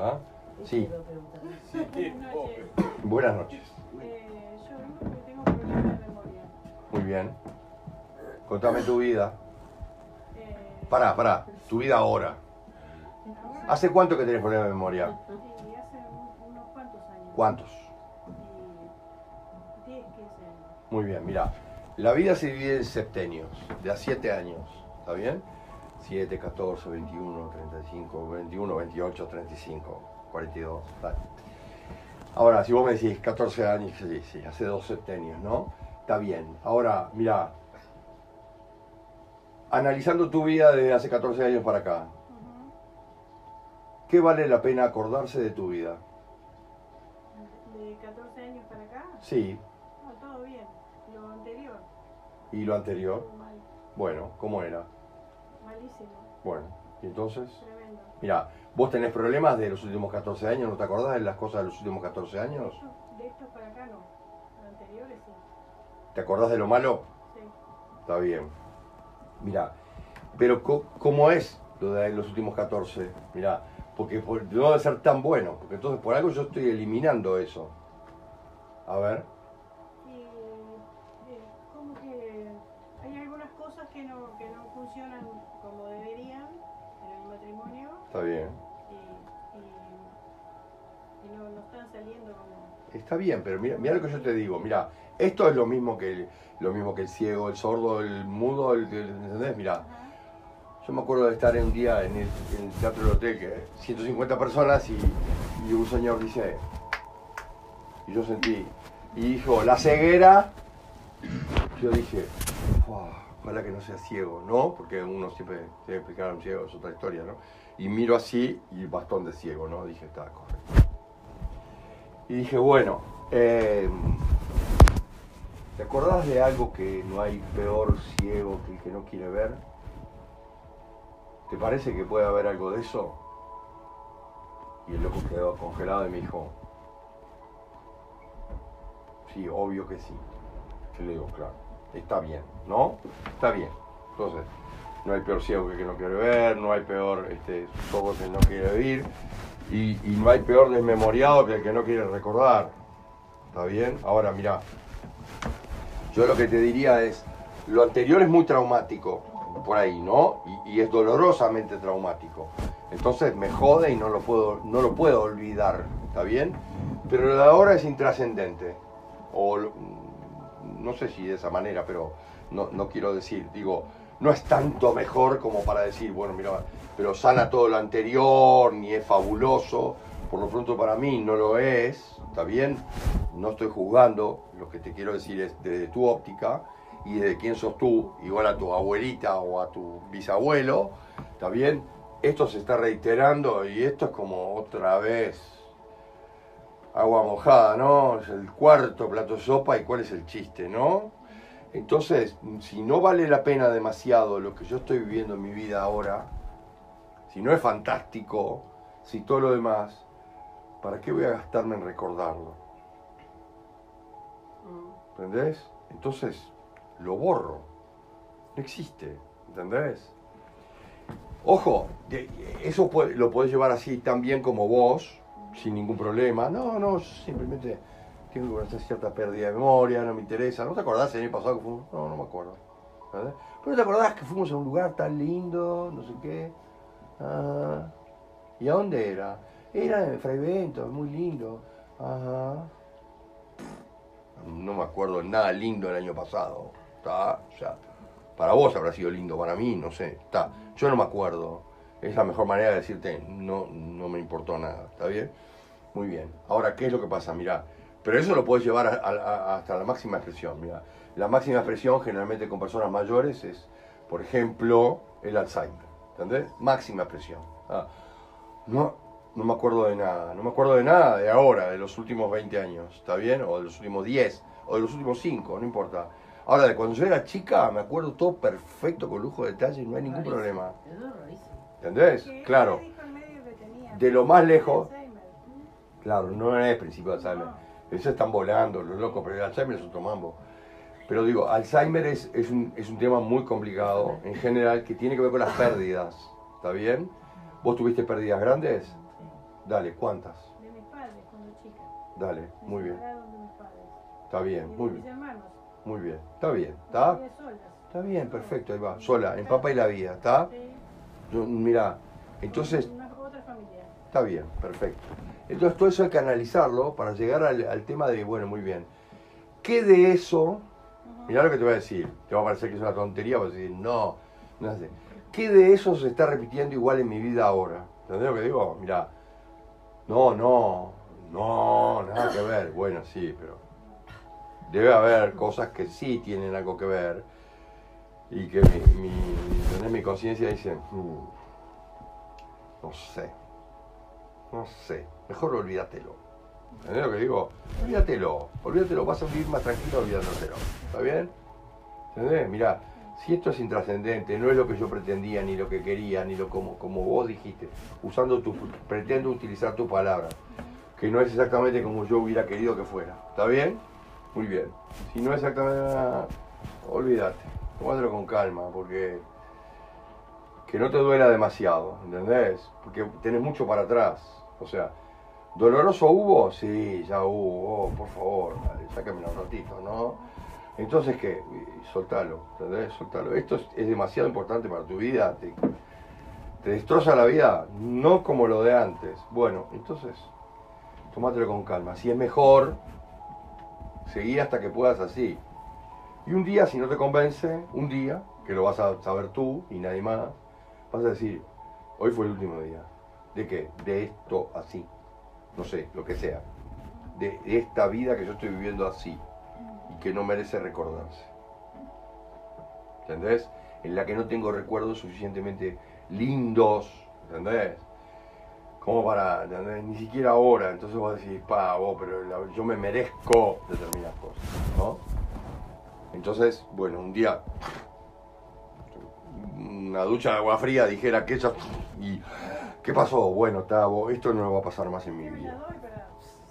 ¿Ah? Sí, Buenas noches. buenas noches. Eh, yo vengo porque tengo problemas de memoria. Muy bien. Contame tu vida. Eh, Pará, pará. Tu vida ahora. ¿Hace cuánto que tenés problemas de memoria? hace un- unos cuantos años. ¿Cuántos? Y 10, 15 años. Muy bien, mira. La vida se divide en septenios, de a 7 años. ¿Está bien? 7, 14, 21, 35, 21, 28, 35, 42. Vale. Ahora, si vos me decís 14 años, sí, sí, hace dos septenios, ¿no? Está bien. Ahora, mira, analizando tu vida desde hace 14 años para acá. ¿qué vale la pena acordarse de tu vida? De 14 años para acá, Sí, no, todo bien. Lo anterior, y lo anterior, mal, bueno, ¿cómo era? Malísimo, Bueno, y entonces, tremendo. mira, vos tenés problemas de los últimos 14 años, ¿no te acordás de las cosas de los últimos 14 años? No, de estos para acá no. Lo anteriores sí. ¿Te acordás de lo malo? Sí. Está bien. Mira, pero ¿cómo es lo de los últimos 14? Mira, porque por- no debe ser tan bueno, porque entonces por algo yo estoy eliminando eso. A ver, está bien. y, y- y no, no están saliendo como... Está bien, pero mira, mira lo que yo te digo. Mira, esto es lo mismo que el, lo mismo que el ciego, el sordo, el mudo, el, el- ¿entendés? Mira, Ajá. yo me acuerdo de estar un día en el, en el teatro del hotel, que 150 personas y, y un señor dice, y yo sentí, y dijo, la ceguera, yo dije, "Fua, ojalá que no sea ciego, ¿no? Porque uno siempre tiene que explicar a un ciego, es otra historia, ¿no? Y miro así y bastón de ciego, ¿no? Dije, está correcto. Y dije, bueno, eh, ¿te acordás de algo que no hay peor ciego que el que no quiere ver? ¿Te parece que puede haber algo de eso? Y el loco quedó congelado y me dijo, sí, obvio que sí. Yo le digo, claro, está bien, ¿no? Está bien. Entonces, no hay peor ciego que que no quiere ver, no hay peor este, sordo que no quiere oír, y, y no hay peor desmemoriado que el que no quiere recordar. ¿Está bien? Ahora, mira, yo lo que te diría es, lo anterior es muy traumático, por ahí, ¿no? Y, es dolorosamente traumático. Entonces me jode y no lo puedo, no lo puedo olvidar, ¿está bien? Pero lo de ahora es intrascendente. O no sé si de esa manera, pero no, no quiero decir, digo, no es tanto mejor como para decir, bueno, mira, pero sana todo lo anterior, ni es fabuloso, por lo pronto para mí no lo es, ¿está bien? No estoy juzgando, lo que te quiero decir es desde tu óptica y desde quién sos tú, igual a tu abuelita o a tu bisabuelo, ¿está bien? Esto se está reiterando y esto es como otra vez agua mojada, ¿no? Es el cuarto plato de sopa y cuál es el chiste, ¿no? Entonces, si no vale la pena demasiado lo que yo estoy viviendo en mi vida ahora, si no es fantástico, si todo lo demás, ¿para qué voy a gastarme en recordarlo? ¿Entendés? Entonces, lo borro. No existe, ¿entendés? Ojo, eso lo podés llevar así tan bien como vos, sin ningún problema. No, no, yo simplemente tengo una cierta pérdida de memoria, no me interesa. ¿No te acordás el año pasado que fuimos? No, no me acuerdo. ¿Verdad? Pero te acordás que fuimos a un lugar tan lindo, no sé qué. Ah, ¿Y a dónde era? Era en Fray Bento, muy lindo. Ajá. No me acuerdo nada lindo el año pasado. ¿Está? O sea, para vos habrá sido lindo, para mí, no sé. Está. Yo no me acuerdo. Es la mejor manera de decirte, no, no me importó nada. ¿Está bien? Muy bien. Ahora, ¿qué es lo que pasa? Mira, pero eso lo puedes llevar a- a- a- hasta la máxima expresión. Mira, la máxima expresión generalmente con personas mayores es, por ejemplo, el Alzheimer. ¿Entendés? Máxima expresión. Ah, no, no me acuerdo de nada. No me acuerdo de nada de ahora, de los últimos 20 años. ¿Está bien? O de los últimos 10, o de los últimos 5, no importa. Ahora, de cuando yo era chica, me acuerdo todo perfecto, con lujo de detalle, no hay ningún problema. ¿Entendés? Claro. De lo más lejos. Claro, no es principio de Alzheimer. Eso están volando, los locos, pero el Alzheimer es otro mambo. Pero digo, Alzheimer es, es, un, es un tema muy complicado en general que tiene que ver con las pérdidas. ¿Está bien? ¿Vos tuviste pérdidas grandes? Dale, ¿cuántas? De mis padres cuando chica. Dale, Me muy bien. de mis padres. Está Y bien, de muy mis bien. hermanos. Muy bien. Está bien, ¿está? Está bien, perfecto, ahí va. Sola, en Papa y la Vida, ¿está? Sí. Yo- Mira, entonces Una, otra familia. Está bien, perfecto. Entonces todo eso hay que analizarlo para llegar al, al tema de, bueno, muy bien. ¿Qué de eso, mirá lo que te voy a decir, te va a parecer que es una tontería, vas a decir, no, no sé. ¿Qué de eso se está repitiendo igual en mi vida ahora? ¿Entendés lo que digo? Mirá, no, no, no, nada que ver. Bueno, sí, pero debe haber cosas que sí tienen algo que ver y que mi, mi, mi conciencia dice, "Mm, no sé, no sé, mejor olvídatelo. ¿Entendés lo que digo? Olvídatelo, olvídatelo, vas a vivir más tranquilo olvídatelo. ¿Está bien? ¿Entendés? Mirá, si esto es intrascendente, no es lo que yo pretendía, ni lo que quería, ni lo como, como vos dijiste, usando tu, pretendo utilizar tu palabra, que no es exactamente como yo hubiera querido que fuera. ¿Está bien? Muy bien. Si no es exactamente nada, olvídate, tómatelo con calma, porque que no te duela demasiado, ¿entendés? Porque tenés mucho para atrás. O sea, ¿doloroso hubo? Sí, ya hubo, por favor, dale, sácamelo un ratito, ¿no? Entonces, ¿qué? Soltalo, ¿entendés? Soltalo. Esto es, demasiado importante para tu vida, te, destroza la vida, no como lo de antes. Bueno, entonces, tómatelo con calma. Si es mejor, seguí hasta que puedas así. Y un día, si no te convence, un día, que lo vas a saber tú y nadie más, vas a decir, hoy fue el último día. ¿De qué? De esto así. No sé, lo que sea. De, esta vida que yo estoy viviendo así y que no merece recordarse. ¿Entendés? En la que no tengo recuerdos suficientemente lindos, ¿entendés? Como para, ¿entendés? Ni siquiera ahora. Entonces vos decís, pa, vos, pero yo me merezco determinadas cosas, ¿no? Entonces, bueno, un día una ducha de agua fría dijera que ella y ¿qué pasó? Bueno, vos, esto no va a pasar más en mi vida.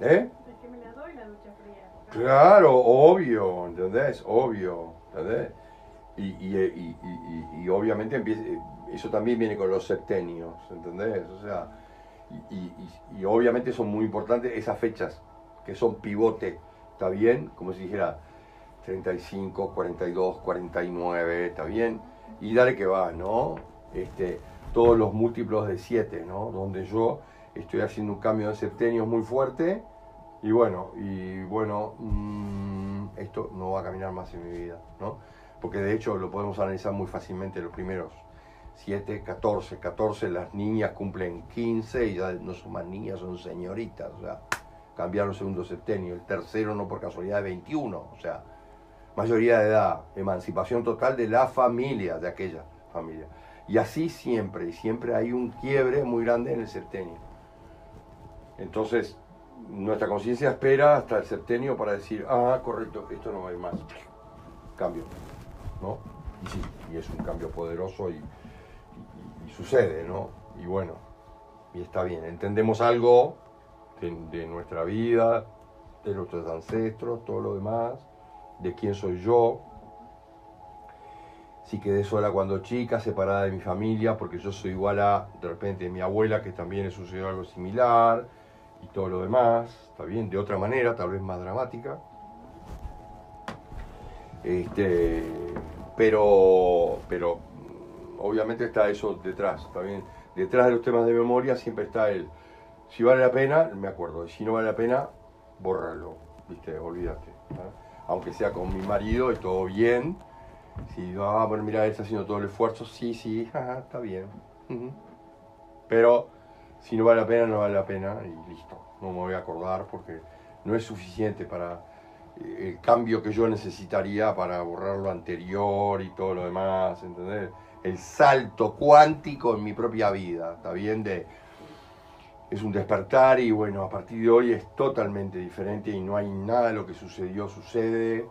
¿Eh? Es que me la doy la ducha fría. Claro, obvio, ¿entendés? Obvio, ¿entendés? Y, y, y, obviamente empieza, eso también viene con los septenios, ¿entendés? O sea, y obviamente son muy importantes esas fechas que son pivote, ¿está bien? Como si dijera 35, 42, 49, ¿está bien? Y dale que va, ¿no? Este, todos los múltiplos de 7, ¿no? Donde yo estoy haciendo un cambio de septenios muy fuerte y bueno, y bueno, mm, esto no va a caminar más en mi vida, ¿no? Porque de hecho lo podemos analizar muy fácilmente los primeros 7, 14, 14, las niñas cumplen 15 y ya no son más niñas, son señoritas, o sea, cambiaron el segundo septenio, el tercero no por casualidad de 21, o sea, mayoría de edad, emancipación total de la familia, de aquella familia. Y así siempre, y siempre hay un quiebre muy grande en el septenio. Entonces, nuestra conciencia espera hasta el septenio para decir, ah, correcto, esto no ir más. Cambio. ¿No? Y sí, y es un cambio poderoso y, sucede, ¿no? Y bueno, y está bien, entendemos algo de nuestra vida, de nuestros ancestros, todo lo demás, de quién soy yo. Si quedé sola cuando chica, separada de mi familia, porque yo soy igual a, de repente, mi abuela, que también le sucedió algo similar, y todo lo demás, está bien, de otra manera, tal vez más dramática. Este, pero, pero obviamente está eso detrás, bien. Detrás de los temas de memoria siempre está el, si vale la pena, me acuerdo, si no vale la pena, bórralo, viste, olvídate. Aunque sea con mi marido y todo bien, si, ah, bueno, mira, él está haciendo todo el esfuerzo, sí, sí, está bien. Pero si no vale la pena, no vale la pena y listo. No me voy a acordar porque no es suficiente para eh, el cambio que yo necesitaría para borrar lo anterior y todo lo demás, ¿entendés? El salto cuántico en mi propia vida, ¿está bien? De, es un despertar y bueno, a partir de hoy es totalmente diferente y no hay nada de lo que sucedió, sucede.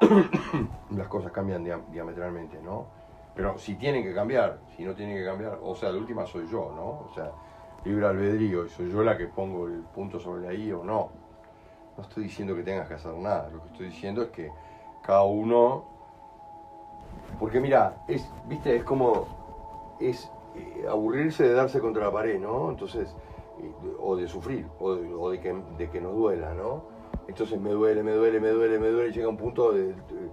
Las cosas cambian dia- diametralmente, ¿no? Pero si tienen que cambiar, si no tienen que cambiar, o sea, la última soy yo, ¿no? O sea, libre albedrío y soy yo la que pongo el punto sobre la I o no. No estoy diciendo que tengas que hacer nada, lo que estoy diciendo es que cada uno... Porque mira, es, viste, es como... Es eh, aburrirse de darse contra la pared, ¿no? Entonces, o de sufrir, o, de, o de que, de que no duela, ¿no? Entonces me duele, me duele, me duele, me duele, llega un punto de, de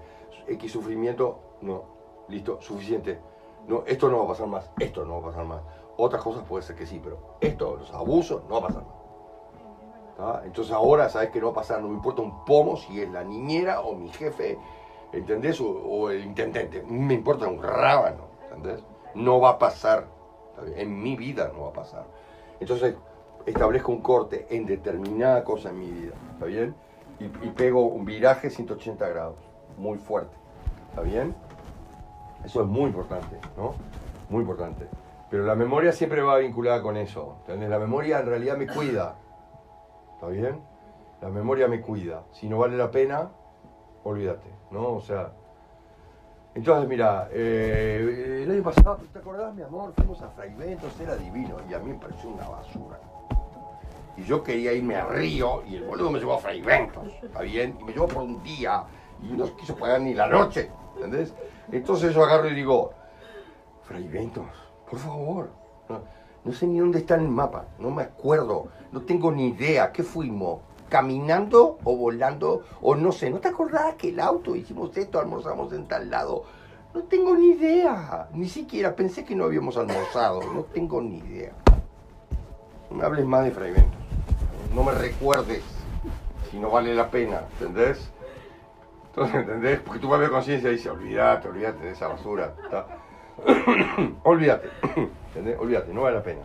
X sufrimiento, no, listo, suficiente. No, esto no va a pasar más, esto no va a pasar más. Otras cosas puede ser que sí, pero esto, los abusos, no va a pasar más. ¿tá? Entonces ahora sabes que no va a pasar, no me importa un pomo si es la niñera o mi jefe, ¿entendés? O, o el intendente, me importa un rábano, ¿entendés? No va a pasar, en mi vida no va a pasar. Entonces establezco un corte en determinada cosa en mi vida, ¿está bien? Y, pego un viraje 180 grados, muy fuerte, ¿está bien? Eso es muy importante, ¿no? Muy importante. Pero la memoria siempre va vinculada con eso, ¿entendés? La memoria en realidad me cuida, ¿está bien? La memoria me cuida. Si no vale la pena, olvídate, ¿no? O sea... Entonces, mira, eh, el año pasado, ¿te acordás, mi amor? Fuimos a Fraiventos, era divino, y a mí me pareció una basura. Y yo quería irme a Río, y el boludo me llevó a Fraiventos, ¿está bien? Y me llevó por un día, y no quiso pagar ni la noche, ¿entendés? Entonces yo agarro y digo, Fraiventos, por favor, no, no sé ni dónde está en el mapa, no me acuerdo, no tengo ni idea, ¿qué fuimos? ¿Caminando o volando? O no sé, ¿no te acordás que el auto hicimos esto, almorzamos en tal lado? No tengo ni idea, ni siquiera pensé que no habíamos almorzado, no tengo ni idea. No hables más de Fraiventos, no me recuerdes si no vale la pena, ¿entendés? Entonces, ¿entendés? Porque tu propia conciencia dice, olvídate, olvídate de esa basura. olvídate. Olvídate, no vale la pena.